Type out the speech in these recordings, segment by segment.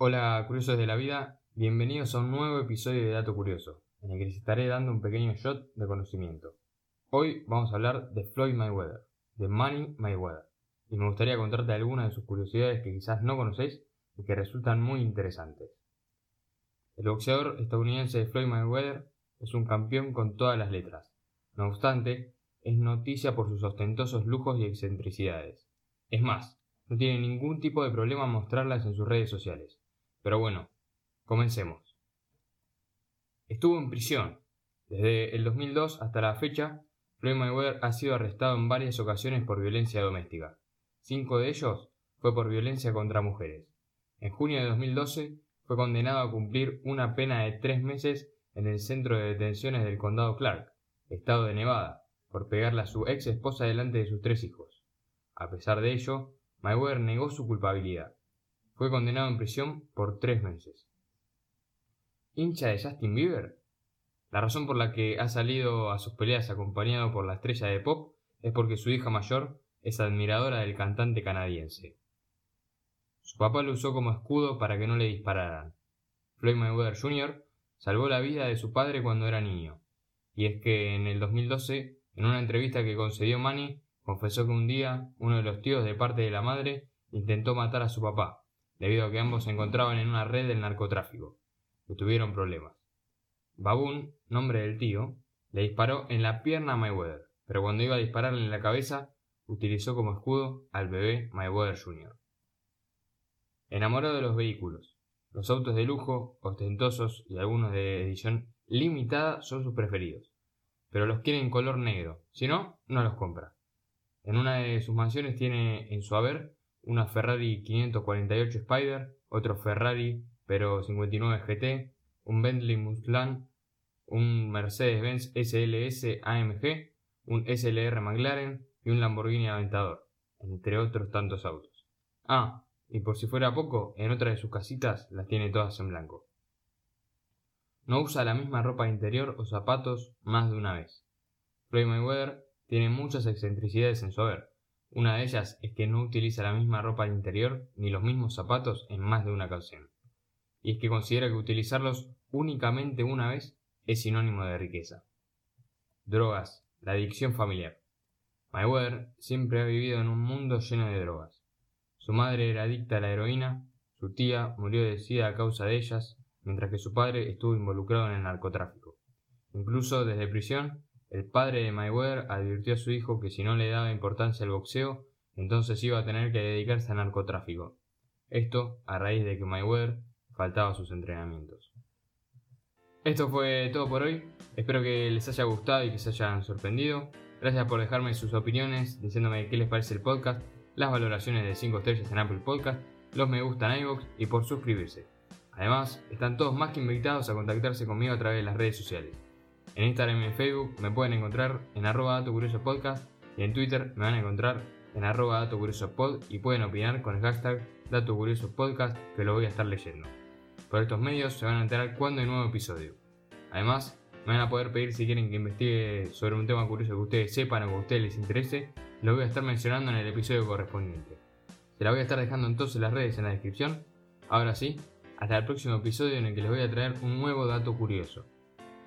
Hola curiosos de la vida, bienvenidos a un nuevo episodio de Dato Curioso, en el que les estaré dando un pequeño shot de conocimiento. Hoy vamos a hablar de Floyd Mayweather, de Money Mayweather, y me gustaría contarte algunas de sus curiosidades que quizás no conocéis y que resultan muy interesantes. El boxeador estadounidense Floyd Mayweather es un campeón con todas las letras. No obstante, es noticia por sus ostentosos lujos y excentricidades. Es más, no tiene ningún tipo de problema mostrarlas en sus redes sociales. Pero bueno, comencemos. Estuvo en prisión. Desde el 2002 hasta la fecha, Floyd Mayweather ha sido arrestado en varias ocasiones por violencia doméstica. Cinco de ellos fue por violencia contra mujeres. En junio de 2012 fue condenado a cumplir una pena de tres meses en el centro de detenciones del condado Clark, estado de Nevada, por pegarle a su ex esposa delante de sus tres hijos. A pesar de ello, Mayweather negó su culpabilidad. Fue condenado en prisión por tres meses. ¿Hincha de Justin Bieber? La razón por la que ha salido a sus peleas acompañado por la estrella de pop es porque su hija mayor es admiradora del cantante canadiense. Su papá lo usó como escudo para que no le dispararan. Floyd Mayweather Jr. salvó la vida de su padre cuando era niño. Y es que en el 2012, en una entrevista que concedió Manny, confesó que un día uno de los tíos de parte de la madre intentó matar a su papá, debido a que ambos se encontraban en una red del narcotráfico, y tuvieron problemas. Baboon, nombre del tío, le disparó en la pierna a Mayweather, pero cuando iba a dispararle en la cabeza, utilizó como escudo al bebé Mayweather Jr. Enamorado de los vehículos. Los autos de lujo, ostentosos y algunos de edición limitada son sus preferidos, pero los quiere en color negro, si no, no los compra. En una de sus mansiones tiene en su haber una Ferrari 548 Spider, otro Ferrari pero 59 GT, un Bentley Mustang, un Mercedes-Benz SLS AMG, un SLR McLaren y un Lamborghini Aventador, entre otros tantos autos. Ah, y por si fuera poco, en otra de sus casitas las tiene todas en blanco. No usa la misma ropa interior o zapatos más de una vez. Floyd Mayweather tiene muchas excentricidades en su haber, una de ellas es que no utiliza la misma ropa interior ni los mismos zapatos en más de una ocasión. Y es que considera que utilizarlos únicamente una vez es sinónimo de riqueza. Drogas, la adicción familiar. Mayweather siempre ha vivido en un mundo lleno de drogas. Su madre era adicta a la heroína, su tía murió de sida a causa de ellas, mientras que su padre estuvo involucrado en el narcotráfico. Incluso desde prisión el padre de Mayweather advirtió a su hijo que si no le daba importancia al boxeo, entonces iba a tener que dedicarse al narcotráfico. Esto a raíz de que Mayweather faltaba a sus entrenamientos. Esto fue todo por hoy. Espero que les haya gustado y que se hayan sorprendido. Gracias por dejarme sus opiniones, diciéndome qué les parece el podcast, las valoraciones de 5 estrellas en Apple Podcast, los me gusta en iVoox y por suscribirse. Además, están todos más que invitados a contactarse conmigo a través de las redes sociales. En Instagram y en Facebook me pueden encontrar en arroba dato curioso podcast y en Twitter me van a encontrar en arroba dato curioso pod y pueden opinar con el hashtag dato curioso podcast que lo voy a estar leyendo. Por estos medios se van a enterar cuando hay nuevo episodio. Además, me van a poder pedir si quieren que investigue sobre un tema curioso que ustedes sepan o que a ustedes les interese, lo voy a estar mencionando en el episodio correspondiente. Se la voy a estar dejando entonces las redes en la descripción. Ahora sí, hasta el próximo episodio en el que les voy a traer un nuevo dato curioso.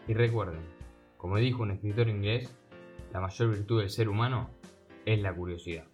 Y recuerden, como dijo un escritor inglés, la mayor virtud del ser humano es la curiosidad.